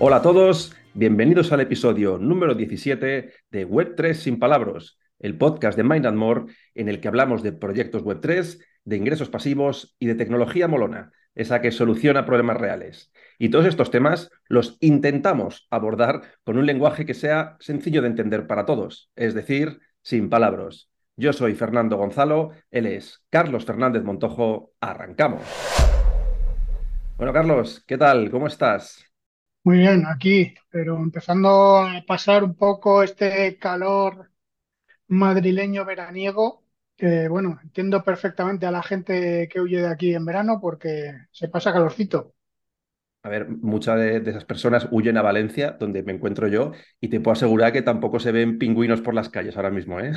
Hola a todos, bienvenidos al episodio número 17 de Web3 sin palabras, el podcast de Mind and More en el que hablamos de proyectos Web3, de ingresos pasivos y de tecnología molona, esa que soluciona problemas reales. Y todos estos temas los intentamos abordar con un lenguaje que sea sencillo de entender para todos, es decir, sin palabras. Yo soy Fernando Gonzalo, él es Carlos Fernández Montojo. Arrancamos. Bueno, Carlos, ¿qué tal? ¿Cómo estás? Muy bien, aquí, pero empezando a pasar un poco este calor madrileño veraniego, que bueno, entiendo perfectamente a la gente que huye de aquí en verano porque se pasa calorcito. A ver, muchas de, de esas personas huyen a Valencia, donde me encuentro yo, y te puedo asegurar que tampoco se ven pingüinos por las calles ahora mismo, ¿eh?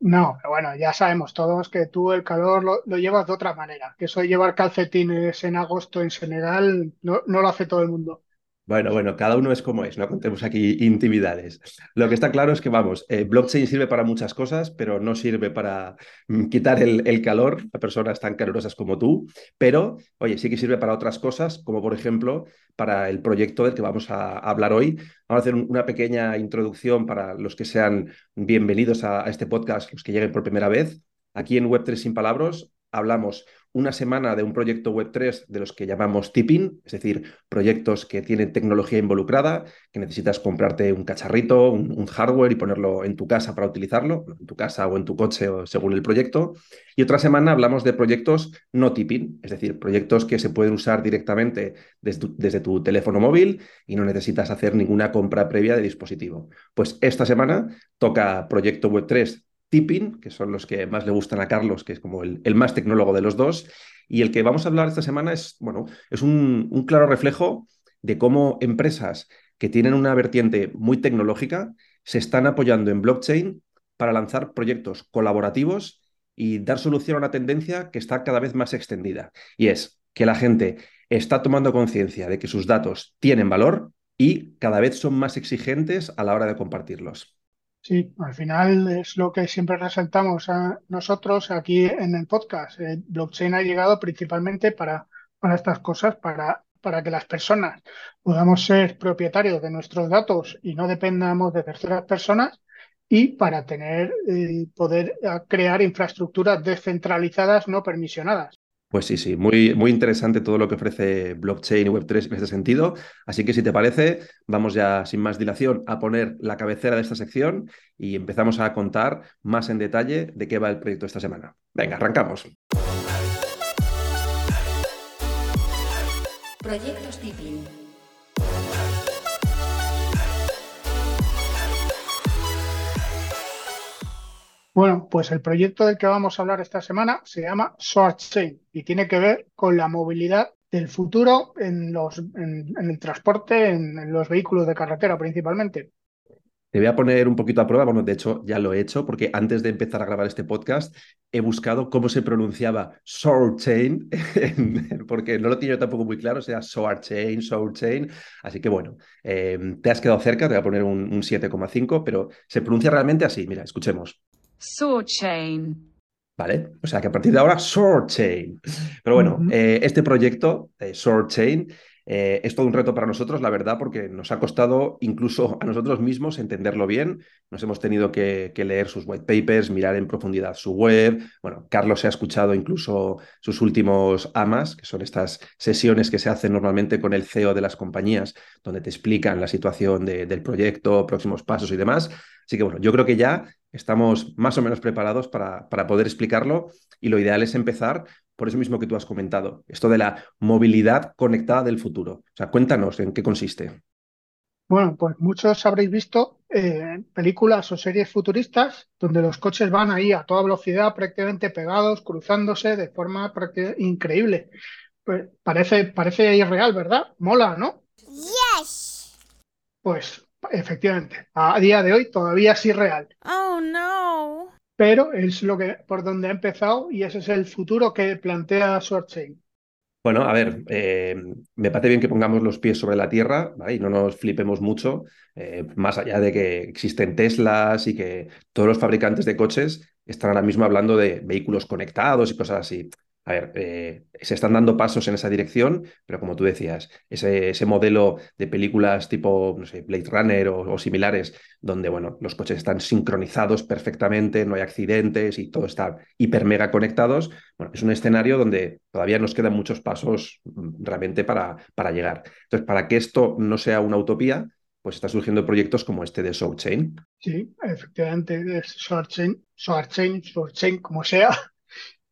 No, pero bueno, ya sabemos todos que tú el calor lo, lo llevas de otra manera, que eso de llevar calcetines en agosto en Senegal no, no lo hace todo el mundo. Bueno, bueno, cada uno es como es, no contemos aquí intimidades. Lo que está claro es que, vamos, eh, blockchain sirve para muchas cosas, pero no sirve para mm, quitar el, calor a personas tan calurosas como tú, pero, oye, sí que sirve para otras cosas, como por ejemplo para el proyecto del que vamos a, hablar hoy. Vamos a hacer un, una pequeña introducción para los que sean bienvenidos a, a este podcast, los que lleguen por primera vez. Aquí en Web3 Sin Palabras hablamos una semana de un proyecto Web3 de los que llamamos tipping, es decir, proyectos que tienen tecnología involucrada, que necesitas comprarte un cacharrito, un, hardware y ponerlo en tu casa para utilizarlo, en tu casa o en tu coche o según el proyecto. Y otra semana hablamos de proyectos no tipping, es decir, proyectos que se pueden usar directamente desde tu, desde tu teléfono móvil y no necesitas hacer ninguna compra previa de dispositivo. Pues esta semana toca proyecto Web3 tipping, que son los que más le gustan a Carlos, que es como el, más tecnólogo de los dos. Y el que vamos a hablar esta semana es, bueno, es un claro reflejo de cómo empresas que tienen una vertiente muy tecnológica se están apoyando en blockchain para lanzar proyectos colaborativos y dar solución a una tendencia que está cada vez más extendida. Y es que la gente está tomando conciencia de que sus datos tienen valor y cada vez son más exigentes a la hora de compartirlos. Sí, al final es lo que siempre resaltamos a nosotros aquí en el podcast. El blockchain ha llegado principalmente para, para estas cosas, para, para que las personas podamos ser propietarios de nuestros datos y no dependamos de terceras personas y para tener eh, poder crear infraestructuras descentralizadas no permisionadas. Pues sí, sí, muy, muy interesante todo lo que ofrece blockchain y Web3 en este sentido. Así que si te parece, vamos ya sin más dilación a poner la cabecera de esta sección y empezamos a contar más en detalle de qué va el proyecto esta semana. Venga, arrancamos. Proyectos tipping. Bueno, pues el proyecto del que vamos a hablar esta semana se llama Short Chain y tiene que ver con la movilidad del futuro en, los, en, el transporte, en, los vehículos de carretera principalmente. Te voy a poner un poquito a prueba, bueno, de hecho ya lo he hecho, porque antes de empezar a grabar este podcast he buscado cómo se pronunciaba Short Chain, porque no lo tengo tampoco muy claro, o sea, Short Chain, Short Chain, así que bueno, eh, te has quedado cerca, te voy a poner un, un 7,5, pero se pronuncia realmente así, mira, escuchemos. Sword Chain. ¿Vale? O sea que a partir de ahora, Sword Chain. Pero bueno, uh -huh. eh, este proyecto, eh, Sword Chain, eh, es todo un reto para nosotros, la verdad, porque nos ha costado incluso a nosotros mismos entenderlo bien. Nos hemos tenido que, leer sus white papers, mirar en profundidad su web. Bueno, Carlos se ha escuchado incluso sus últimos AMAs, que son estas sesiones que se hacen normalmente con el CEO de las compañías, donde te explican la situación de, del proyecto, próximos pasos y demás. Así que bueno, yo creo que ya estamos más o menos preparados para, para poder explicarlo y lo ideal es empezar por eso mismo que tú has comentado, esto de la movilidad conectada del futuro. O sea, cuéntanos en qué consiste. Bueno, pues muchos habréis visto eh, películas o series futuristas donde los coches van ahí a toda velocidad, prácticamente pegados, cruzándose de forma increíble. Pues parece, parece irreal, ¿verdad? Mola, ¿no? Yes. Pues efectivamente, a día de hoy todavía es irreal. Oh, no pero es lo que por donde ha empezado y ese es el futuro que plantea ShortChain. Bueno, a ver, eh, me parece bien que pongamos los pies sobre la tierra y no nos flipemos mucho, eh, más allá de que existen Teslas y que todos los fabricantes de coches están ahora mismo hablando de vehículos conectados y cosas así. A ver, eh, se están dando pasos en esa dirección, pero como tú decías, ese, modelo de películas tipo, Blade Runner o, similares, donde, bueno, los coches están sincronizados perfectamente, no hay accidentes y todo está hiper mega conectados, bueno, es un escenario donde todavía nos quedan muchos pasos mm, realmente para, para llegar. Entonces, para que esto no sea una utopía, pues están surgiendo proyectos como este de SourceChain. Sí, efectivamente, SourceChain, SourceChain, SourceChain, como sea,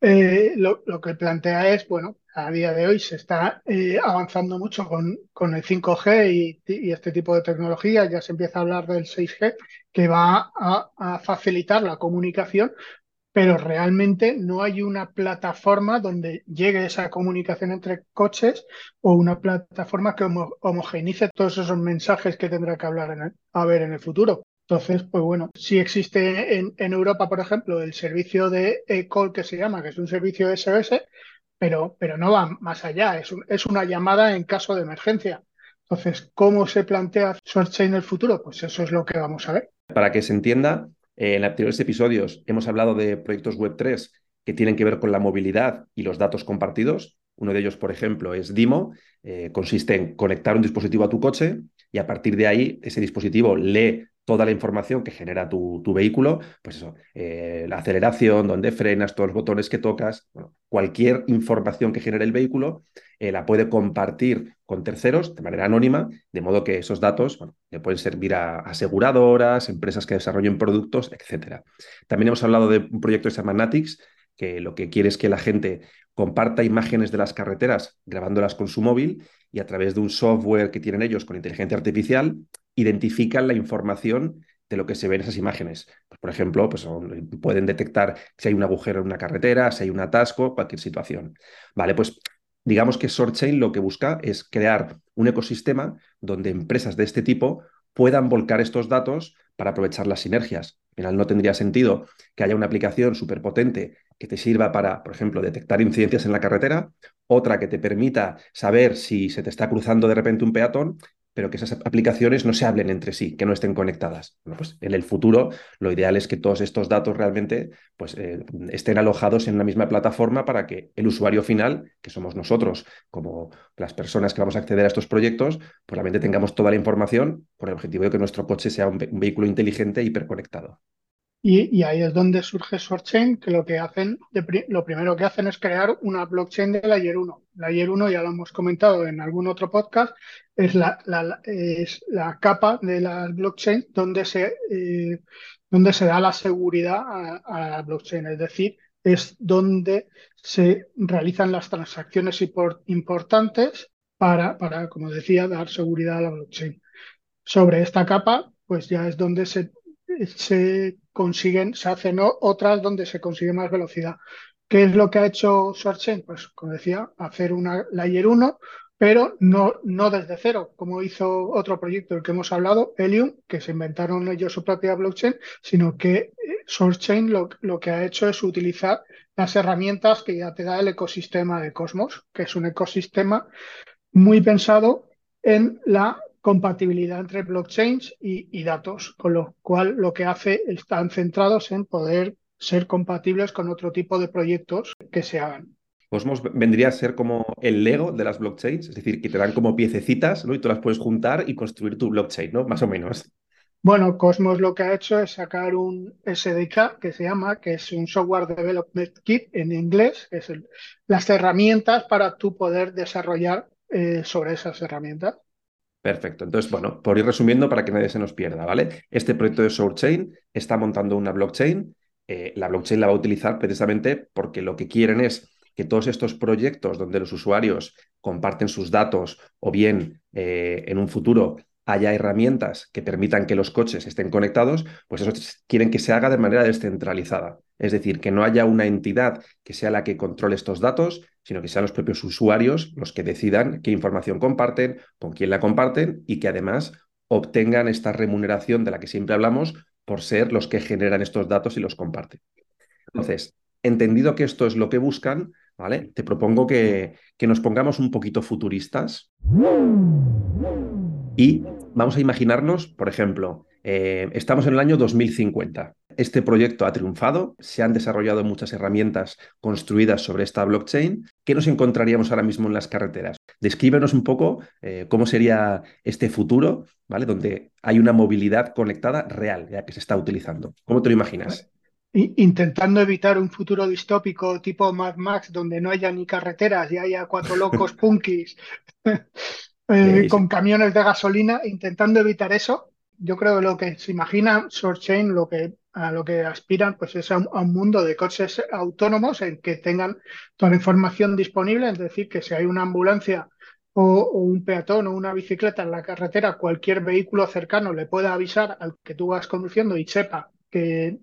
eh, lo, que plantea es, bueno, a día de hoy se está eh, avanzando mucho con, el 5G y, este tipo de tecnología, ya se empieza a hablar del 6G, que va a, facilitar la comunicación, pero realmente no hay una plataforma donde llegue esa comunicación entre coches o una plataforma que homogeneice todos esos mensajes que tendrá que hablar a ver en el futuro. Entonces, pues bueno, si existe en, Europa, por ejemplo, el servicio de e-call que se llama, que es un servicio SOS, pero, pero no va más allá, es, es una llamada en caso de emergencia. Entonces, ¿cómo se plantea SourceChain en el futuro? Pues eso es lo que vamos a ver. Para que se entienda, eh, en anteriores episodios hemos hablado de proyectos Web3 que tienen que ver con la movilidad y los datos compartidos. Uno de ellos, por ejemplo, es Dimo. Eh, consiste en conectar un dispositivo a tu coche y a partir de ahí ese dispositivo lee toda la información que genera tu, vehículo, pues eso, eh, la aceleración, dónde frenas, todos los botones que tocas, cualquier información que genere el vehículo eh, la puede compartir con terceros de manera anónima, de modo que esos datos le pueden servir a aseguradoras, empresas que desarrollen productos, etc. También hemos hablado de un proyecto que se que lo que quiere es que la gente comparta imágenes de las carreteras grabándolas con su móvil y a través de un software que tienen ellos con inteligencia artificial identifican la información de lo que se ve en esas imágenes. Pues, por ejemplo, pues, pueden detectar si hay un agujero en una carretera, si hay un atasco, cualquier situación. Vale, pues digamos que ShortChain lo que busca es crear un ecosistema donde empresas de este tipo puedan volcar estos datos para aprovechar las sinergias. Al final no tendría sentido que haya una aplicación súper potente que te sirva para, por ejemplo, detectar incidencias en la carretera, otra que te permita saber si se te está cruzando de repente un peatón pero que esas aplicaciones no se hablen entre sí, que no estén conectadas. Bueno, pues en el futuro lo ideal es que todos estos datos realmente pues, eh, estén alojados en una misma plataforma para que el usuario final, que somos nosotros, como las personas que vamos a acceder a estos proyectos, pues realmente tengamos toda la información con el objetivo de que nuestro coche sea un, un vehículo inteligente e hiperconectado. Y, ahí es donde surge SwordChain, que lo que hacen, lo primero que hacen es crear una blockchain de Layer 1. Layer 1, ya lo hemos comentado en algún otro podcast, es la, es la capa de la blockchain donde se, eh, donde se da la seguridad a, la blockchain. Es decir, es donde se realizan las transacciones importantes para, para, como decía, dar seguridad a la blockchain. Sobre esta capa, pues ya es donde se consiguen, se hacen otras donde se consigue más velocidad. ¿Qué es lo que ha hecho SwordChain? Pues, como decía, hacer una Layer 1, pero no, no desde cero, como hizo otro proyecto del que hemos hablado, Helium, que se inventaron ellos su propia blockchain, sino que eh, SourceChain lo, lo que ha hecho es utilizar las herramientas que ya te da el ecosistema de Cosmos, que es un ecosistema muy pensado en la compatibilidad entre blockchains y, datos, con lo cual lo que hace están centrados en poder ser compatibles con otro tipo de proyectos que se hagan. Cosmos vendría a ser como el Lego de las blockchains, es decir, que te dan como piececitas ¿no? y tú las puedes juntar y construir tu blockchain, ¿no? Más o menos. Bueno, Cosmos lo que ha hecho es sacar un SDK que se llama, que es un Software Development Kit en inglés, que es las herramientas para tú poder desarrollar eh, sobre esas herramientas. Perfecto. Entonces, bueno, por ir resumiendo para que nadie se nos pierda, ¿vale? Este proyecto de SourceChain está montando una blockchain. Eh, la blockchain la va a utilizar precisamente porque lo que quieren es que todos estos proyectos donde los usuarios comparten sus datos o bien eh, en un futuro haya herramientas que permitan que los coches estén conectados, pues eso quieren que se haga de manera descentralizada. Es decir, que no haya una entidad que sea la que controle estos datos, sino que sean los propios usuarios los que decidan qué información comparten, con quién la comparten y que además obtengan esta remuneración de la que siempre hablamos por ser los que generan estos datos y los comparten. Entonces, entendido que esto es lo que buscan, ¿vale? Te propongo que, que nos pongamos un poquito futuristas y vamos a imaginarnos, por ejemplo, eh, estamos en el año 2050. Este proyecto ha triunfado, se han desarrollado muchas herramientas construidas sobre esta blockchain. ¿Qué nos encontraríamos ahora mismo en las carreteras? Descríbenos un poco eh, cómo sería este futuro, ¿vale? Donde hay una movilidad conectada real, ya que se está utilizando. ¿Cómo te lo imaginas? Intentando evitar un futuro distópico tipo Mad Max, donde no haya ni carreteras y haya cuatro locos punkis eh, con camiones de gasolina, intentando evitar eso. Yo creo que lo que se imagina Chain, lo que a lo que aspiran pues es a un, mundo de coches autónomos en que tengan toda la información disponible, es decir, que si hay una ambulancia o, un peatón o una bicicleta en la carretera, cualquier vehículo cercano le pueda avisar al que tú vas conduciendo y sepa que,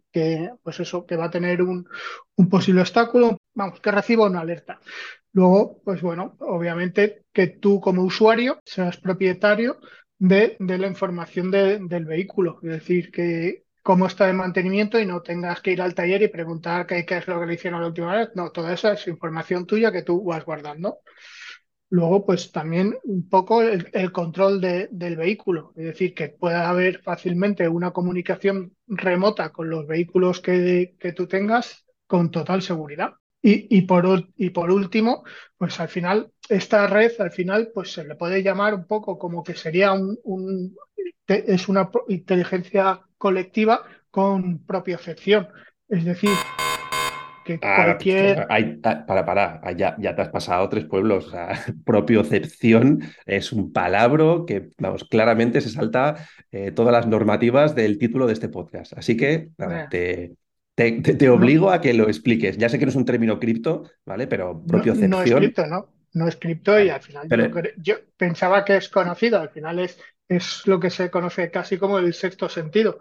pues eso, que va a tener un, un posible obstáculo, vamos, que reciba una alerta. Luego, pues bueno, obviamente que tú como usuario seas propietario de, de la información del vehículo, es decir, que, cómo está de mantenimiento y no tengas que ir al taller y preguntar qué, es lo que le hicieron la última vez. No, toda esa es información tuya que tú vas guardando. Luego, pues también un poco el, control del vehículo, es decir, que pueda haber fácilmente una comunicación remota con los vehículos que, tú tengas con total seguridad. Y, por, y por último, pues al final, esta red, al final, pues se le puede llamar un poco como que sería un es una inteligencia colectiva con propiocepción. Es decir, que cualquier... Ah, para, para, ya, ya, te has pasado tres pueblos. O sea, propiocepción es un palabra que, vamos, claramente se salta eh, todas las normativas del título de este podcast. Así que, te, te, obligo a que lo expliques. Ya sé que no es un término cripto, ¿vale? Pero propiocepción... No, es cripto, ¿no? No es cripto y al final yo, pensaba que es conocido, al final es es lo que se conoce casi como el sexto sentido.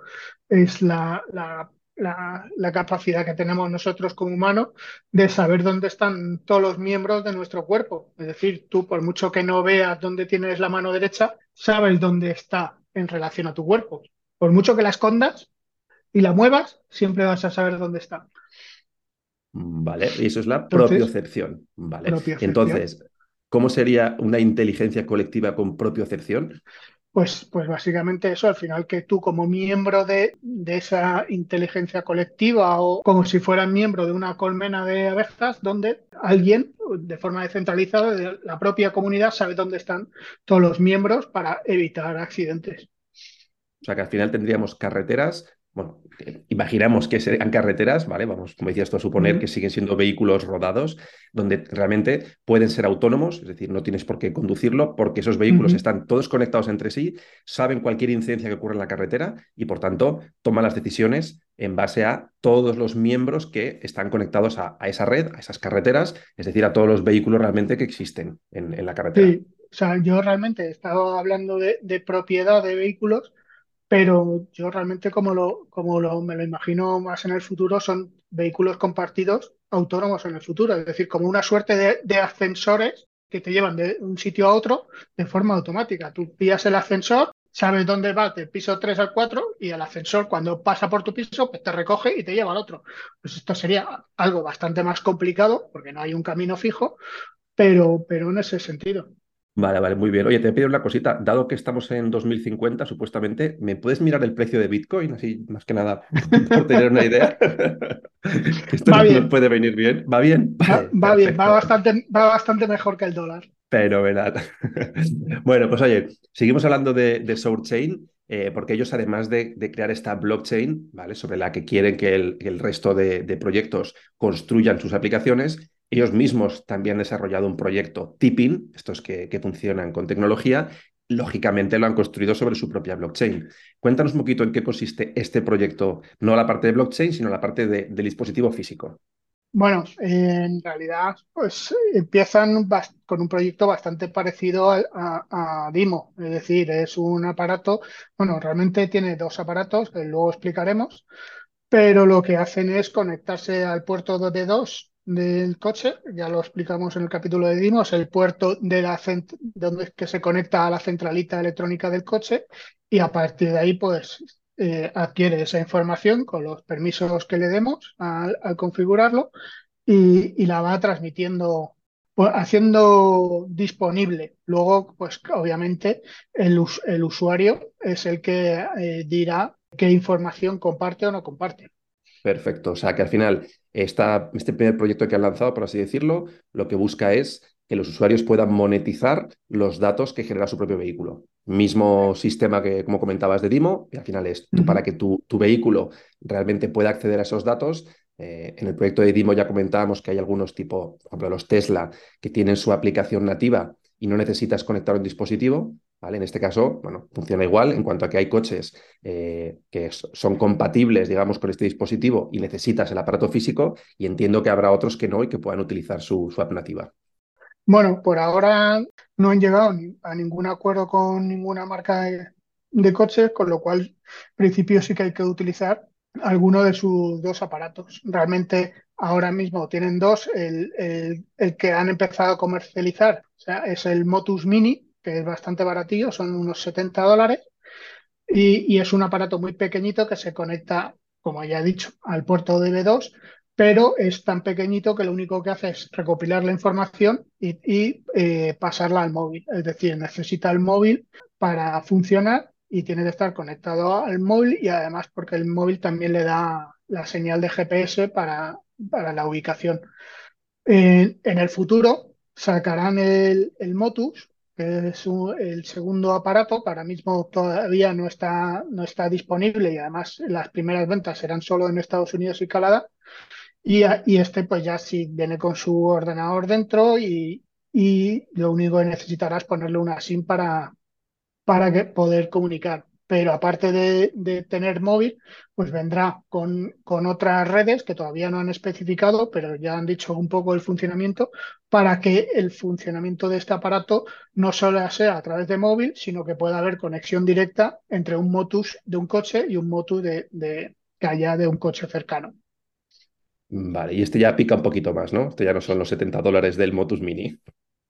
Es la, la, la, capacidad que tenemos nosotros como humanos de saber dónde están todos los miembros de nuestro cuerpo. Es decir, tú por mucho que no veas dónde tienes la mano derecha, sabes dónde está en relación a tu cuerpo. Por mucho que la escondas y la muevas, siempre vas a saber dónde está. Vale, y eso es la propiocepción. Vale. Entonces, ¿cómo sería una inteligencia colectiva con propiocepción? Pues, pues básicamente eso, al final que tú como miembro de, esa inteligencia colectiva o como si fueras miembro de una colmena de abejas donde alguien de forma descentralizada de la propia comunidad sabe dónde están todos los miembros para evitar accidentes. O sea que al final tendríamos carreteras bueno, imaginamos que sean carreteras, ¿vale? Vamos, como decías tú, a suponer que siguen siendo vehículos rodados, donde realmente pueden ser autónomos, es decir, no tienes por qué conducirlo, porque esos vehículos están todos conectados entre sí, saben cualquier incidencia que ocurre en la carretera y, por tanto, toman las decisiones en base a todos los miembros que están conectados a, esa red, a esas carreteras, es decir, a todos los vehículos realmente que existen en, la carretera. Sí, o sea, yo realmente he estado hablando de propiedad de vehículos pero yo realmente como, lo, como lo, me lo imagino más en el futuro son vehículos compartidos autónomos en el futuro, es decir, como una suerte de, ascensores que te llevan de un sitio a otro de forma automática. Tú pillas el ascensor, sabes dónde va del piso 3 al 4 y el ascensor cuando pasa por tu piso pues te recoge y te lleva al otro. Pues esto sería algo bastante más complicado porque no hay un camino fijo, pero, pero en ese sentido. Vale, vale, muy bien. Oye, te pido una cosita. Dado que estamos en 2050, supuestamente, ¿me puedes mirar el precio de Bitcoin? Así, más que nada, por tener una idea. Esto va nos puede venir bien. ¿Va bien? va, bien, va bastante, va bastante mejor que el dólar. Pero, ¿verdad? bueno, pues oye, seguimos hablando de, de Chain. Eh, porque ellos, además de, crear esta blockchain, ¿vale? Sobre la que quieren que el, el resto de, de, proyectos construyan sus aplicaciones, ellos mismos también han desarrollado un proyecto Tipping, estos que, funcionan con tecnología, lógicamente lo han construido sobre su propia blockchain. Cuéntanos un poquito en qué consiste este proyecto, no la parte de blockchain, sino la parte del dispositivo físico. Bueno, en realidad, pues empiezan con un proyecto bastante parecido a, a, Dimo, es decir, es un aparato, bueno, realmente tiene dos aparatos que luego explicaremos, pero lo que hacen es conectarse al puerto de 2 del coche, ya lo explicamos en el capítulo de Dimos, el puerto de la donde que se conecta a la centralita electrónica del coche y a partir de ahí pues eh, adquiere esa información con los permisos que le demos al, configurarlo y, la va transmitiendo pues, haciendo disponible. Luego, pues obviamente el, el usuario es el que eh, dirá qué información comparte o no comparte. Perfecto. O sea que al final esta, este primer proyecto que han lanzado, por así decirlo, lo que busca es que los usuarios puedan monetizar los datos que genera su propio vehículo. Mismo sistema que, como comentabas, de Dimo, y al final es para que tu, tu, vehículo realmente pueda acceder a esos datos. Eh, en el proyecto de Dimo ya comentábamos que hay algunos tipo, por ejemplo, los Tesla, que tienen su aplicación nativa y no necesitas conectar un dispositivo. En este caso, bueno, funciona igual en cuanto a que hay coches eh, que son compatibles, digamos, con este dispositivo y necesitas el aparato físico, y entiendo que habrá otros que no y que puedan utilizar su, app nativa. Bueno, por ahora no han llegado a ningún acuerdo con ninguna marca de, coches, con lo cual, en principio sí que hay que utilizar alguno de sus dos aparatos. Realmente ahora mismo tienen dos. El, que han empezado a comercializar es el Motus Mini, que es bastante baratillo, son unos 70 dólares. Y, es un aparato muy pequeñito que se conecta, como ya he dicho, al puerto DB2 pero es tan pequeñito que lo único que hace es recopilar la información y, eh, pasarla al móvil. Es decir, necesita el móvil para funcionar y tiene que estar conectado al móvil y además porque el móvil también le da la señal de GPS para la ubicación. en el futuro sacarán el, Motus, que es el segundo aparato, para mismo todavía no está, no está disponible y además las primeras ventas serán solo en Estados Unidos y Canadá y, este pues ya sí viene con su ordenador dentro y, lo único que necesitará es ponerle una SIM para, para poder comunicar. Pero aparte de, tener móvil, pues vendrá con, con, otras redes que todavía no han especificado, pero ya han dicho un poco el funcionamiento, para que el funcionamiento de este aparato no solo sea a través de móvil, sino que pueda haber conexión directa entre un Motus de un coche y un Motus de, de, que haya de un coche cercano. Vale, y este ya pica un poquito más, ¿no? Este ya no son los 70 dólares del Motus Mini.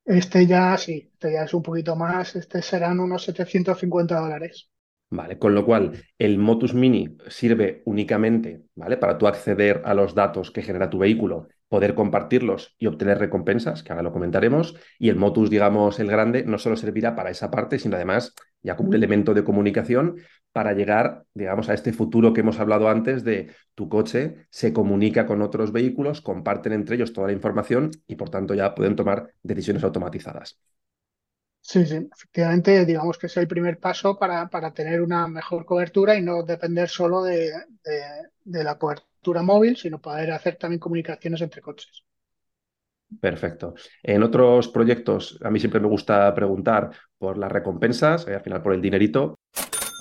Este ya sí, este ya es un poquito más, este serán unos 750 dólares. Vale, con lo cual el Motus Mini sirve únicamente, ¿vale? Para tú acceder a los datos que genera tu vehículo, poder compartirlos y obtener recompensas, que ahora lo comentaremos, y el Motus, digamos, el grande, no solo servirá para esa parte, sino además ya como un elemento de comunicación para llegar, digamos, a este futuro que hemos hablado antes de tu coche se comunica con otros vehículos, comparten entre ellos toda la información y por tanto ya pueden tomar decisiones automatizadas. Sí, sí, efectivamente, digamos que es el primer paso para, para tener una mejor cobertura y no depender solo de, de la cobertura móvil, sino poder hacer también comunicaciones entre coches. Perfecto. En otros proyectos, a mí siempre me gusta preguntar por las recompensas, eh, al final por el dinerito,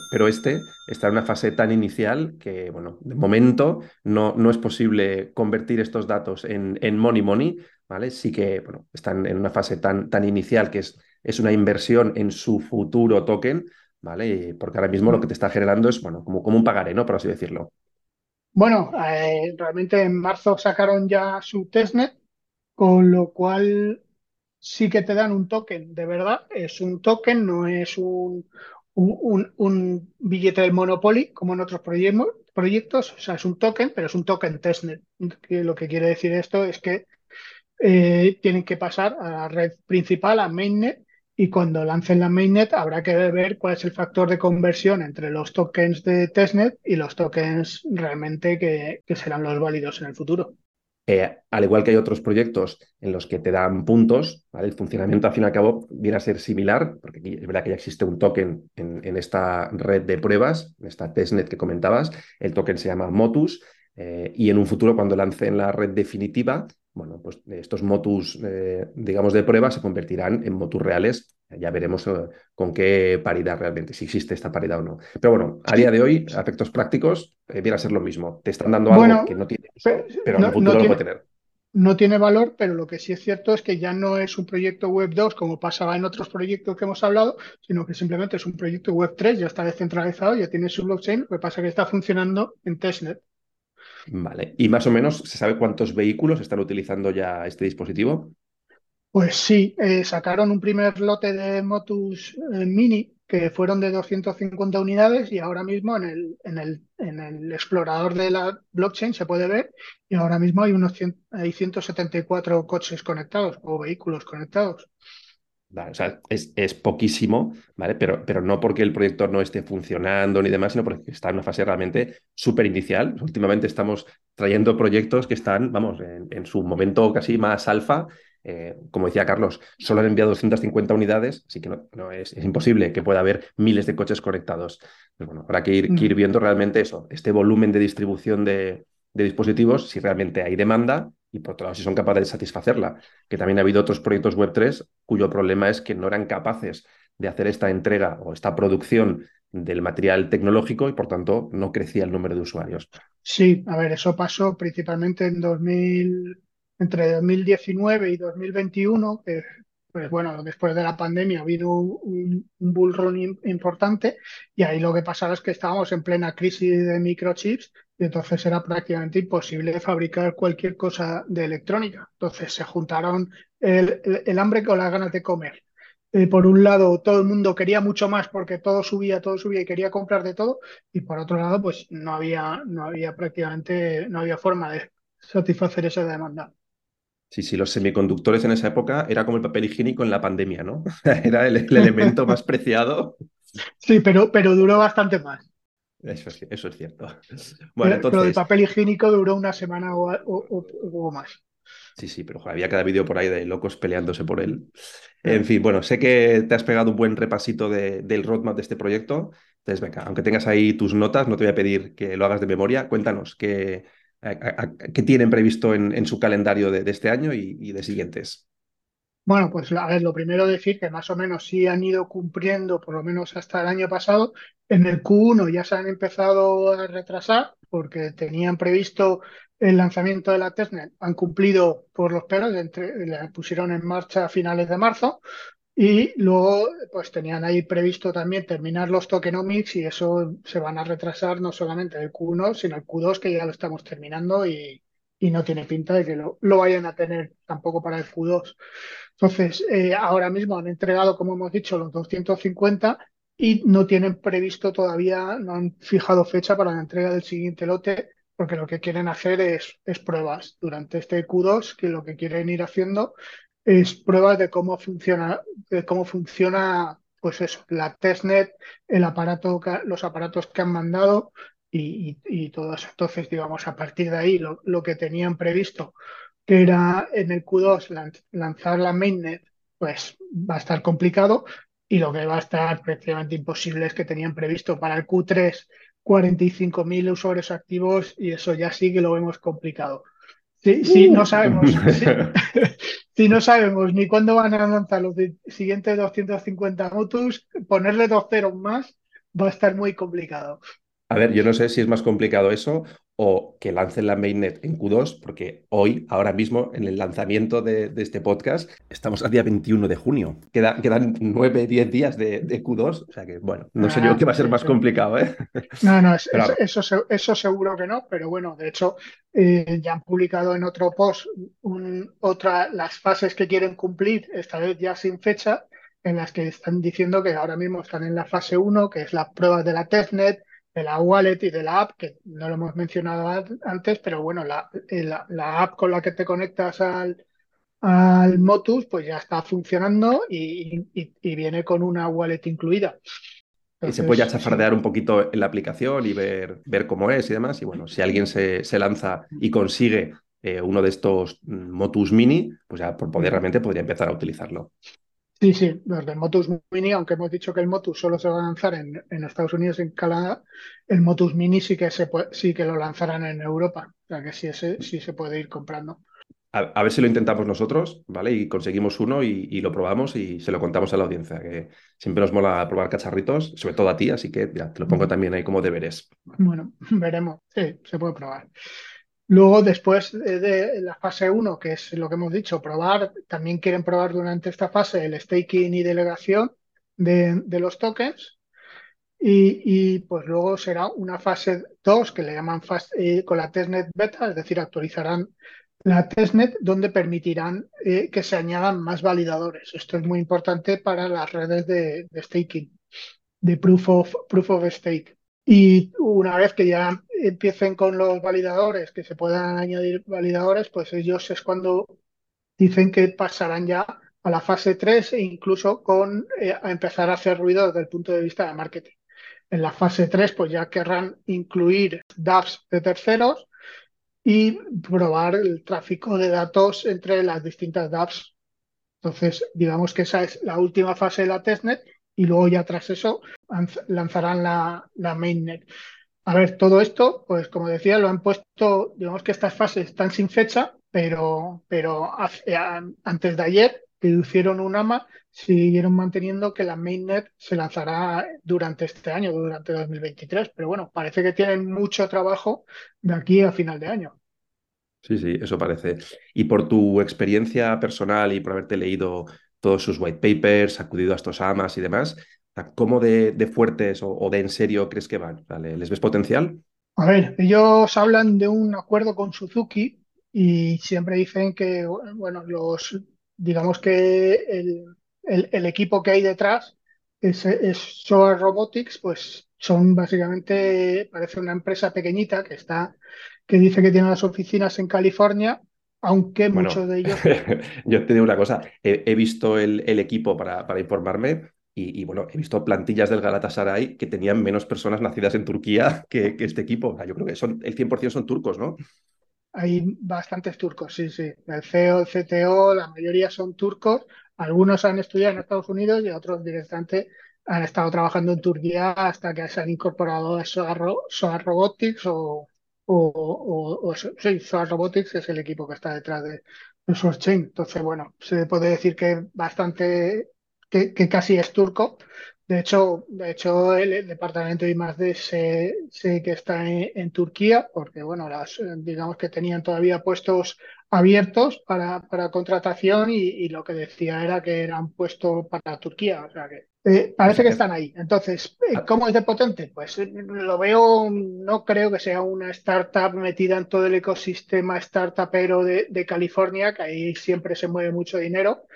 pero este está en una fase tan inicial que, bueno, de momento no, no es posible convertir estos datos en, en, money money, ¿vale? Sí que, bueno, están en una fase tan, tan inicial que es, es una inversión en su futuro token, ¿vale? Porque ahora mismo lo que te está generando es, bueno, como, como un pagaré, ¿no? Por así decirlo. Bueno, eh, realmente en marzo sacaron ya su testnet con lo cual sí que te dan un token, de verdad, es un token, no es un, billete del Monopoly como en otros proyectos, o sea, es un token, pero es un token testnet. lo que quiere decir esto es que eh, tienen que pasar a la red principal, a mainnet, y cuando lancen la mainnet habrá que ver cuál es el factor de conversión entre los tokens de testnet y los tokens realmente que serán los válidos en el futuro. Eh, al igual que hay otros proyectos en los que te dan puntos, el funcionamiento al fin y al cabo viene a ser similar, porque aquí es verdad que ya existe un token en, esta red de pruebas, en esta testnet que comentabas, el token se llama Motus, eh, y en un futuro cuando lancen la red definitiva, bueno, pues estos motus, eh, digamos, de prueba se convertirán en motus reales. Ya veremos eh, con qué paridad realmente, si existe esta paridad o no. Pero bueno, a día de hoy, a efectos prácticos, eh, viene a ser lo mismo. Te están dando algo que no tiene, pero, en el futuro lo puede tener. No tiene valor, pero lo que sí es cierto es que ya no es un proyecto Web 2 como pasaba en otros proyectos que hemos hablado, sino que simplemente es un proyecto Web 3, ya está descentralizado, ya tiene su blockchain, lo que pasa es que está funcionando en testnet. Vale. ¿Y más o menos se sabe cuántos vehículos están utilizando ya este dispositivo? Pues sí, eh, sacaron un primer lote de Motus eh, Mini que fueron de 250 unidades y ahora mismo en el, en el, en el explorador de la blockchain se puede ver y ahora mismo hay unos hay 174 coches conectados o vehículos conectados. O sea, es, es, poquísimo, ¿vale? Pero, pero no porque el proyecto no esté funcionando ni demás, sino porque está en una fase realmente súper inicial. Últimamente estamos trayendo proyectos que están, vamos, en, en su momento casi más alfa eh, como decía Carlos, solo han enviado 250 unidades, así que no, es, imposible que pueda haber miles de coches conectados. Pero bueno, habrá que ir, ir mm. viendo realmente eso, este volumen de distribución de, dispositivos, si realmente hay demanda y por otro lado si son capaces de satisfacerla. Que también ha habido otros proyectos Web3 cuyo problema es que no eran capaces de hacer esta entrega o esta producción del material tecnológico y por tanto no crecía el número de usuarios. Sí, a ver, eso pasó principalmente en 2000 entre 2019 y 2021, que pues bueno, después de la pandemia ha habido un, un bull run importante y ahí lo que pasaba es que estábamos en plena crisis de microchips y entonces era prácticamente imposible fabricar cualquier cosa de electrónica. Entonces se juntaron el, hambre con las ganas de comer. Eh, por un lado, todo el mundo quería mucho más porque todo subía, todo subía y quería comprar de todo. Y por otro lado, pues no había, no había prácticamente, no había forma de satisfacer esa demanda. Sí, sí, los semiconductores en esa época era como el papel higiénico en la pandemia, ¿no? Era el, elemento más preciado. Sí, pero, pero duró bastante más. Eso es, eso es cierto. Bueno, entonces... pero el papel higiénico duró una semana o, más. Sí, sí, pero había cada vídeo por ahí de locos peleándose por él. En fin, bueno, sé que te has pegado un buen repasito del roadmap de este proyecto. Entonces, venga, aunque tengas ahí tus notas, no te voy a pedir que lo hagas de memoria. Cuéntanos qué, ¿Qué tienen previsto en, su calendario de, este año y, de siguientes? Bueno, pues a ver, lo primero decir que más o menos sí han ido cumpliendo, por lo menos hasta el año pasado. En el Q1 ya se han empezado a retrasar porque tenían previsto el lanzamiento de la testnet. Han cumplido por los entre, la pusieron en marcha a finales de marzo, y luego, pues tenían ahí previsto también terminar los tokenomics y eso se van a retrasar no solamente el Q1, sino el Q2, que ya lo estamos terminando y, no tiene pinta de que lo, vayan a tener tampoco para el Q2. Entonces, eh, ahora mismo han entregado, como hemos dicho, los 250 y no tienen previsto todavía, no han fijado fecha para la entrega del siguiente lote, porque lo que quieren hacer es, pruebas durante este Q2, que lo que quieren ir haciendo es pruebas de cómo funciona, de cómo funciona, pues eso, la testnet, el aparato, los aparatos que han mandado y, y, todo eso. Entonces, digamos, a partir de ahí, lo, que tenían previsto, que era en el Q2 lanzar la mainnet, pues va a estar complicado y lo que va a estar prácticamente imposible es que tenían previsto para el Q3 45.000 usuarios activos y eso ya sí que lo vemos complicado. Sí, no sabemos. si no sabemos ni cuándo van a lanzar los siguientes 250 motos, ponerle dos ceros más va a estar muy complicado. A ver, yo no sé si es más complicado eso o que lancen la mainnet en Q2, porque hoy, ahora mismo, en el lanzamiento de, este podcast, estamos al día 21 de junio. quedan 9, 10 días de, Q2, o sea que, bueno, no sé yo ah, qué va a ser más complicado, ¿eh? No, no, eso, eso, seguro que no, pero bueno, de hecho, eh, ya han publicado en otro post otra, las fases que quieren cumplir, esta vez ya sin fecha, en las que están diciendo que ahora mismo están en la fase 1, que es la prueba de la testnet, de la wallet y de la app, que no lo hemos mencionado antes, pero bueno, la, eh, la, app con la que te conectas al, al Motus, pues ya está funcionando y, viene con una wallet incluida. y se puede ya chafardear un poquito en la aplicación y ver, ver cómo es y demás. Y bueno, si alguien se, se lanza y consigue eh, uno de estos mm, Motus Mini, pues ya por poder realmente podría empezar a utilizarlo. Sí, sí, los del Motus Mini, aunque hemos dicho que el Motus solo se va a lanzar en, Estados Unidos y en Canadá, el Motus Mini sí que se sí que lo lanzarán en Europa, o sea que sí, ese, sí se puede ir comprando. A, ver si lo intentamos nosotros, ¿vale? Y conseguimos uno y, lo probamos y se lo contamos a la audiencia, que siempre nos mola probar cacharritos, sobre todo a ti, así que ya, te lo pongo también ahí como deberes. Bueno, veremos, sí, se puede probar. Luego, después de la fase 1, que es lo que hemos dicho, probar, también quieren probar durante esta fase el staking y delegación de, los tokens. Y, pues luego será una fase 2 que le llaman fase, eh, con la testnet beta, es decir, actualizarán la testnet donde permitirán eh, que se añadan más validadores. Esto es muy importante para las redes de, staking. de proof of, proof of stake. Y una vez que ya empiecen con los validadores, que se puedan añadir validadores, pues ellos es cuando dicen que pasarán ya a la fase 3 e incluso con eh, a empezar a hacer ruido desde el punto de vista de marketing. En la fase 3, pues ya querrán incluir dApps de terceros y probar el tráfico de datos entre las distintas dApps. Entonces, digamos que esa es la última fase de la testnet y luego ya tras eso lanzarán la, la mainnet. A ver, todo esto, pues como decía, lo han puesto, digamos que estas fases están sin fecha, pero, pero antes de ayer que hicieron un AMA, siguieron manteniendo que la mainnet se lanzará durante este año, durante 2023. Pero bueno, parece que tienen mucho trabajo de aquí a final de año. Sí, sí, eso parece. Y por tu experiencia personal y por haberte leído todos sus white papers, acudido a estos AMAs y demás, ¿cómo de, fuertes o, de en serio crees que van? ¿Les ves potencial? A ver, ellos hablan de un acuerdo con Suzuki y siempre dicen que, bueno, los digamos que el, equipo que hay detrás es, es Soar Robotics, pues son básicamente, parece una empresa pequeñita que está, que dice que tiene las oficinas en California, aunque muchos de ellos. Yo te digo una cosa, he, visto el, equipo para, para informarme y, bueno, he visto plantillas del Galatasaray que tenían menos personas nacidas en Turquía que, este equipo. yo creo que son el 100% son turcos, ¿no? Hay bastantes turcos, sí, sí. El CEO, el CTO, la mayoría son turcos. Algunos han estudiado en Estados Unidos y otros directamente han estado trabajando en Turquía hasta que se han incorporado a SOAR, Robotics o, o, sí, Robotics es el equipo que está detrás de, de Chain. Entonces, bueno, se puede decir que bastante, que, que casi es turco, de hecho, de hecho el, departamento de I+D sé, sé que está en, Turquía, porque bueno, las, digamos que tenían todavía puestos abiertos para, para contratación y, lo que decía era que eran puestos para Turquía. O sea que eh, parece que están ahí. Entonces, eh, ¿cómo es de potente? Pues eh, lo veo, no creo que sea una startup metida en todo el ecosistema startupero de, de California, que ahí siempre se mueve mucho dinero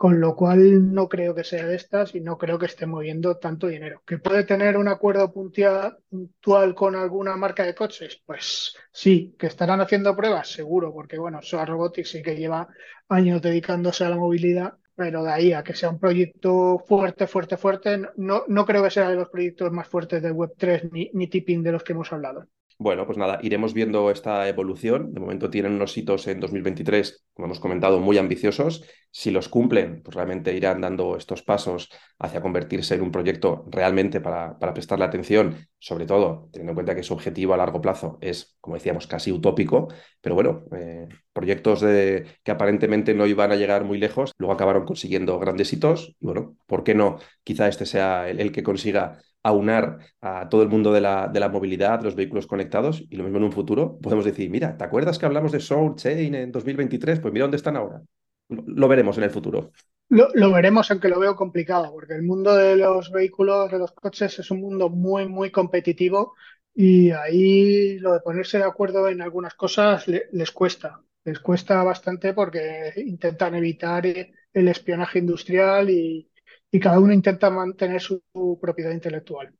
con lo cual no creo que sea de estas y no creo que esté moviendo tanto dinero. ¿Que puede tener un acuerdo puntual con alguna marca de coches? Pues sí, que estarán haciendo pruebas, seguro, porque bueno, SOA Robotics sí que lleva años dedicándose a la movilidad, pero de ahí a que sea un proyecto fuerte, fuerte, fuerte, no, no creo que sea de los proyectos más fuertes de Web3 ni, ni tipping de los que hemos hablado. Bueno, pues nada, iremos viendo esta evolución. De momento tienen unos hitos en 2023, como hemos comentado, muy ambiciosos. Si los cumplen, pues realmente irán dando estos pasos hacia convertirse en un proyecto realmente para, para prestarle atención, sobre todo teniendo en cuenta que su objetivo a largo plazo es, como decíamos, casi utópico. Pero bueno, eh, proyectos de, que aparentemente no iban a llegar muy lejos, luego acabaron consiguiendo grandes hitos. Bueno, ¿por qué no? Quizá este sea el que consiga aunar a todo el mundo de la, de la movilidad, los vehículos conectados, y lo mismo en un futuro podemos decir, mira, ¿te acuerdas que hablamos de Soul Chain en 2023? Pues mira dónde están ahora. Lo veremos en el futuro. Lo, veremos, aunque lo veo complicado, porque el mundo de los vehículos, de los coches, es un mundo muy, muy competitivo y ahí lo de ponerse de acuerdo en algunas cosas les cuesta. Les cuesta bastante porque intentan evitar el espionaje industrial y, y cada uno intenta mantener su, propiedad intelectual.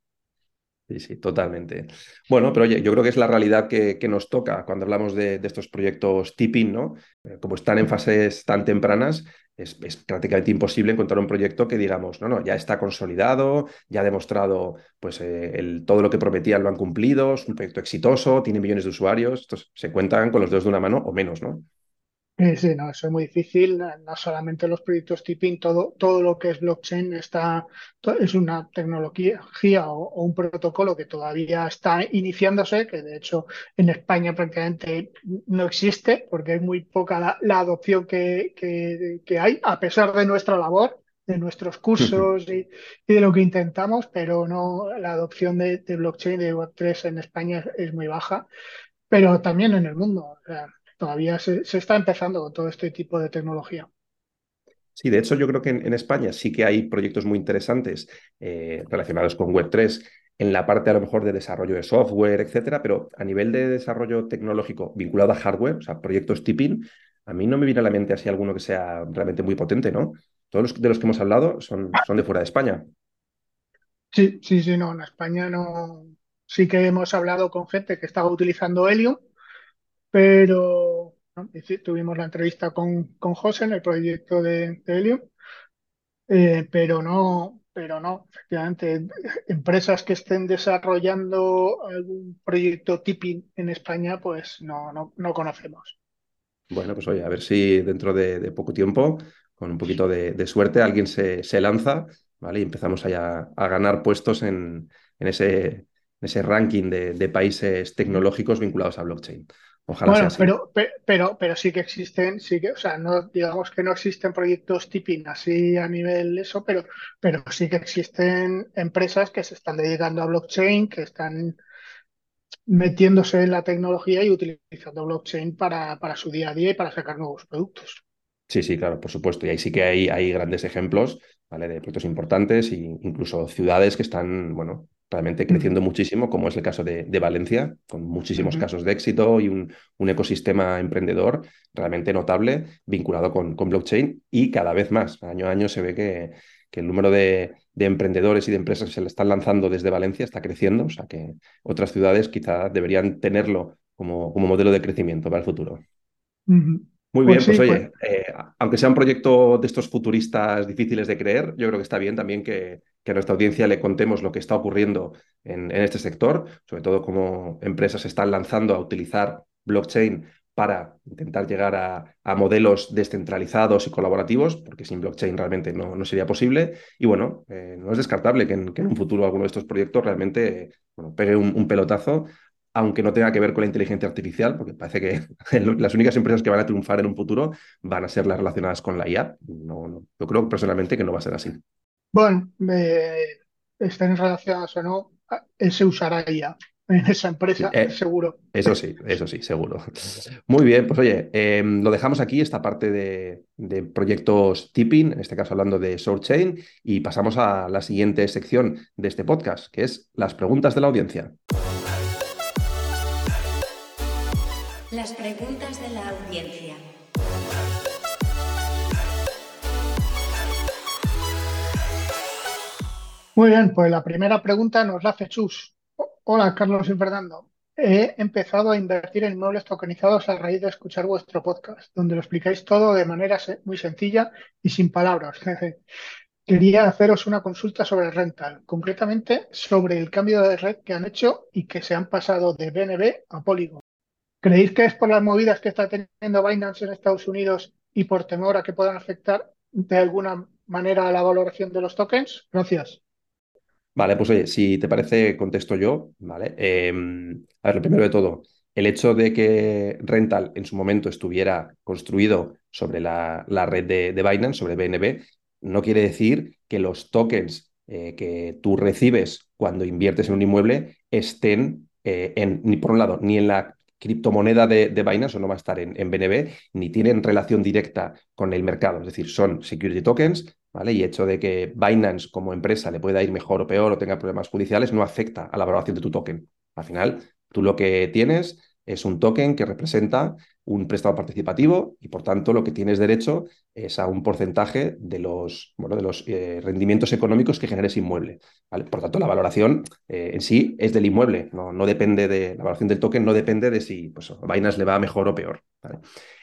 Sí, sí, totalmente. Bueno, pero oye, yo creo que es la realidad que, nos toca cuando hablamos de, estos proyectos tipping, ¿no? Eh, como están en fases tan tempranas, es, prácticamente imposible encontrar un proyecto que digamos, no, no, ya está consolidado, ya ha demostrado pues eh, todo lo que prometían lo han cumplido, es un proyecto exitoso, tiene millones de usuarios, estos se cuentan con los dedos de una mano o menos, ¿no? Sí, no, eso es muy difícil. No solamente los proyectos tipping, todo, todo lo que es blockchain está, es una tecnología o, un protocolo que todavía está iniciándose, que de hecho en España prácticamente no existe, porque es muy poca la, adopción que, que, hay, a pesar de nuestra labor, de nuestros cursos y, de lo que intentamos, pero no la adopción de, blockchain de Web3 en España es, muy baja, pero también en el mundo todavía se, está empezando con todo este tipo de tecnología. Sí, de hecho yo creo que en, España sí que hay proyectos muy interesantes eh, relacionados con Web3 en la parte a lo mejor de desarrollo de software, etcétera, pero a nivel de desarrollo tecnológico vinculado a hardware, o sea, proyectos tipping, a mí no me viene a la mente así alguno que sea realmente muy potente, ¿no? Todos los de los que hemos hablado son, son de fuera de España. Sí, sí, sí, no, en España no. Sí que hemos hablado con gente que estaba utilizando Helium, pero ¿no? Tuvimos la entrevista con, con José en el proyecto de, Helium, eh, pero no, pero no, efectivamente, empresas que estén desarrollando algún proyecto tipping en España, pues no, no, no conocemos. Bueno, pues oye, a ver si dentro de, poco tiempo, con un poquito de, suerte, alguien se, se, lanza, ¿vale? Y empezamos allá a ganar puestos en, en ese, ese ranking de, países tecnológicos vinculados a blockchain. Ojalá bueno, sea así. pero, pero, pero sí que existen, sí que, o sea, no digamos que no existen proyectos tipping así a nivel eso, pero, pero sí que existen empresas que se están dedicando a blockchain, que están metiéndose en la tecnología y utilizando blockchain para, para su día a día y para sacar nuevos productos. Sí, sí, claro, por supuesto. Y ahí sí que hay, hay grandes ejemplos, ¿vale? De proyectos importantes e incluso ciudades que están, bueno, realmente creciendo muchísimo, como es el caso de, de Valencia, con muchísimos uh -huh. casos de éxito y un, un, ecosistema emprendedor realmente notable vinculado con, con, blockchain y cada vez más. Año a año se ve que, que el número de, de, emprendedores y de empresas que se le están lanzando desde Valencia está creciendo, o sea que otras ciudades quizá deberían tenerlo como, como modelo de crecimiento para el futuro. Uh -huh. Muy bien, pues, pues sí, oye, pues... Eh, aunque sea un proyecto de estos futuristas difíciles de creer, yo creo que está bien también que, que a nuestra audiencia le contemos lo que está ocurriendo en, en, este sector, sobre todo cómo empresas se están lanzando a utilizar blockchain para intentar llegar a, a, modelos descentralizados y colaborativos, porque sin blockchain realmente no, no sería posible. Y bueno, eh, no es descartable que en, que en, un futuro alguno de estos proyectos realmente bueno, pegue un, un pelotazo aunque no tenga que ver con la inteligencia artificial, porque parece que las únicas empresas que van a triunfar en un futuro van a ser las relacionadas con la IA. No, no, yo creo personalmente que no va a ser así. Bueno, eh, estén relacionadas o no, se usará IA en esa empresa, eh, seguro. Eso sí, eso sí, seguro. Muy bien, pues oye, eh, lo dejamos aquí, esta parte de, de, proyectos tipping, en este caso hablando de SourceChain, y pasamos a la siguiente sección de este podcast, que es las preguntas de la audiencia. Las preguntas de la audiencia. Muy bien, pues la primera pregunta nos la hace Chus. Hola, Carlos y Fernando. He empezado a invertir en inmuebles tokenizados a raíz de escuchar vuestro podcast, donde lo explicáis todo de manera muy sencilla y sin palabras. Quería haceros una consulta sobre rental, concretamente sobre el cambio de red que han hecho y que se han pasado de BNB a Polygon. ¿Creéis que es por las movidas que está teniendo Binance en Estados Unidos y por temor a que puedan afectar de alguna manera a la valoración de los tokens? Gracias. Vale, pues oye, si te parece, contesto yo, ¿vale? Eh, a ver, lo primero de todo, el hecho de que Rental en su momento estuviera construido sobre la, la red de, de, Binance, sobre BNB, no quiere decir que los tokens eh, que tú recibes cuando inviertes en un inmueble estén eh, en, ni por un lado, ni en la criptomoneda de, de, Binance o no va a estar en, en, BNB, ni tienen relación directa con el mercado. Es decir, son security tokens, ¿vale? Y hecho de que Binance como empresa le pueda ir mejor o peor o tenga problemas judiciales no afecta a la valoración de tu token. Al final, tú lo que tienes es un token que representa un préstamo participativo y por tanto lo que tienes derecho es a un porcentaje de los, bueno, de los eh, rendimientos económicos que genere ese inmueble. Por tanto, la valoración eh, en sí es del inmueble, no, no, depende de la valoración del token, no depende de si pues, Binance le va mejor o peor.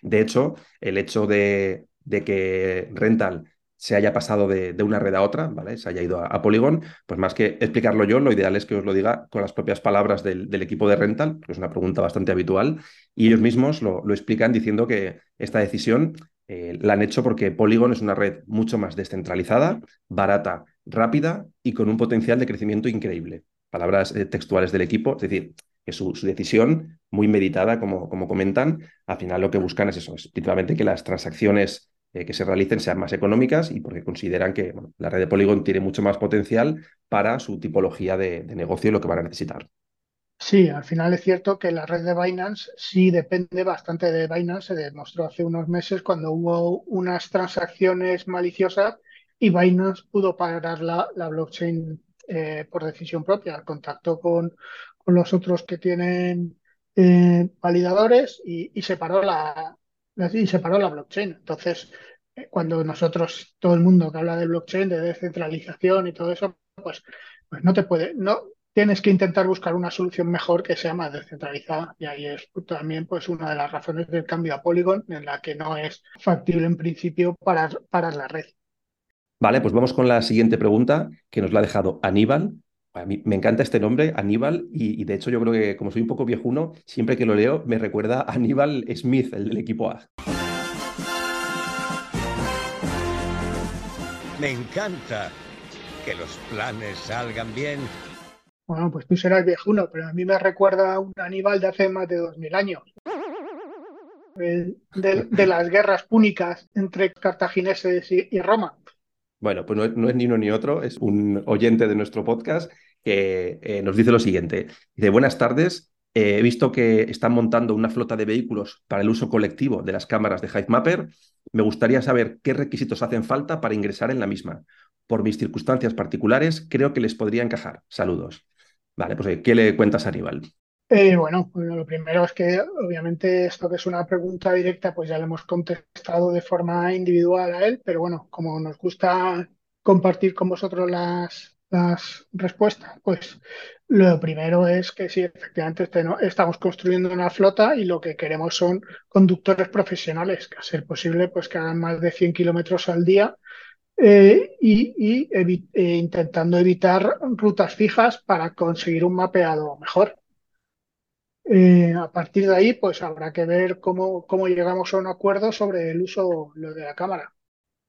De hecho, el hecho de, de que Rental se haya pasado de, una red a otra, ¿vale? Se haya ido a, Polygon, pues más que explicarlo yo, lo ideal es que os lo diga con las propias palabras del, equipo de Rental, que es una pregunta bastante habitual, y ellos mismos lo, explican diciendo que esta decisión eh, la han hecho porque Polygon es una red mucho más descentralizada, barata, rápida y con un potencial de crecimiento increíble. Palabras eh, textuales del equipo, es decir, que su, su, decisión, muy meditada, como, como comentan, al final lo que buscan es eso, es principalmente que las transacciones eh, que se realicen sean más económicas y porque consideran que la red de Polygon tiene mucho más potencial para su tipología de, negocio y lo que van a necesitar. Sí, al final es cierto que la red de Binance sí depende bastante de Binance. Se demostró hace unos meses cuando hubo unas transacciones maliciosas y Binance pudo parar la, blockchain eh, por decisión propia. Contactó con, con los otros que tienen eh, validadores y, se paró la, y se paró la blockchain. Entonces, eh, cuando nosotros, todo el mundo que habla de blockchain, de descentralización y todo eso, pues pues no te puede, no, tienes que intentar buscar una solución mejor que sea más descentralizada. Y ahí es también pues, una de las razones del cambio a Polygon, en la que no es factible en principio para la red. Vale, pues vamos con la siguiente pregunta que nos la ha dejado Aníbal. A mí me encanta este nombre, Aníbal, y, y, de hecho yo creo que como soy un poco viejuno, siempre que lo leo me recuerda a Aníbal Smith, el del equipo A. Me encanta que los planes salgan bien. Bueno, pues tú serás viejuno, pero a mí me recuerda a un Aníbal de hace más de dos mil años. De, de, de, las guerras púnicas entre cartagineses y, y Roma. Bueno, pues no es, ni uno ni otro, es un oyente de nuestro podcast que eh, nos dice lo siguiente. Dice, buenas tardes, eh, he visto que están montando una flota de vehículos para el uso colectivo de las cámaras de HiveMapper. Me gustaría saber qué requisitos hacen falta para ingresar en la misma. Por mis circunstancias particulares, creo que les podría encajar. Saludos. Vale, pues ¿qué le cuentas a Aníbal? Eh, bueno, lo primero es que obviamente esto que es una pregunta directa, pues ya le hemos contestado de forma individual a él, pero bueno, como nos gusta compartir con vosotros las, respuestas, pues lo primero es que sí, efectivamente este estamos construyendo una flota y lo que queremos son conductores profesionales, que a ser posible, pues que hagan más de 100 kilómetros al día eh, y, eh, intentando evitar rutas fijas para conseguir un mapeado mejor. Eh, a partir de ahí, pues habrá que ver cómo, cómo llegamos a un acuerdo sobre el uso lo de la cámara.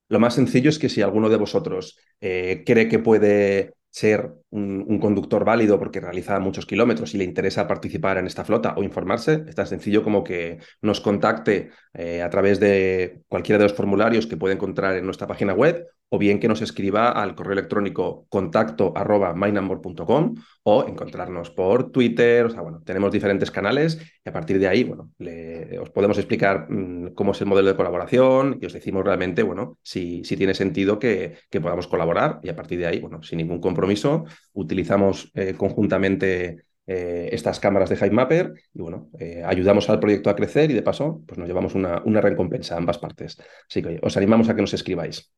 Lo más sencillo es que si alguno de vosotros eh, cree que puede ser un, conductor válido porque realiza muchos kilómetros y le interesa participar en esta flota o informarse, es tan sencillo como que nos contacte eh, a través de cualquiera de los formularios que puede encontrar en nuestra página web o bien que nos escriba al correo electrónico contacto arroba mynumber.com o encontrarnos por Twitter, o sea, bueno, tenemos diferentes canales y a partir de ahí, bueno, le, os podemos explicar mmm, cómo es el modelo de colaboración y os decimos realmente, bueno, si, si tiene sentido que, que, podamos colaborar y a partir de ahí, bueno, sin ningún compromiso, utilizamos eh, conjuntamente eh, estas cámaras de HiveMapper y bueno, eh, ayudamos al proyecto a crecer y de paso, pues nos llevamos una, una recompensa a ambas partes. Así que os animamos a que nos escribáis.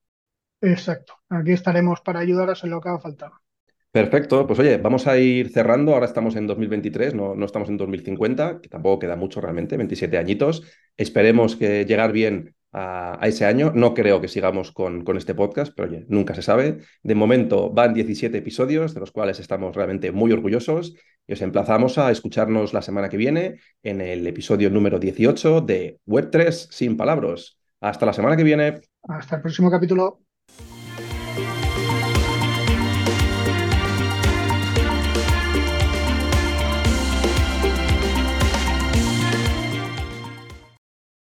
Exacto. Aquí estaremos para ayudaros en lo que haga falta. Perfecto, pues oye, vamos a ir cerrando. Ahora estamos en 2023, no, no, estamos en 2050, que tampoco queda mucho realmente, 27 añitos. Esperemos que llegar bien a, a ese año. No creo que sigamos con, con, este podcast, pero oye, nunca se sabe. De momento van 17 episodios, de los cuales estamos realmente muy orgullosos. Y os emplazamos a escucharnos la semana que viene en el episodio número 18 de Web3 sin palabras. Hasta la semana que viene. Hasta el próximo capítulo.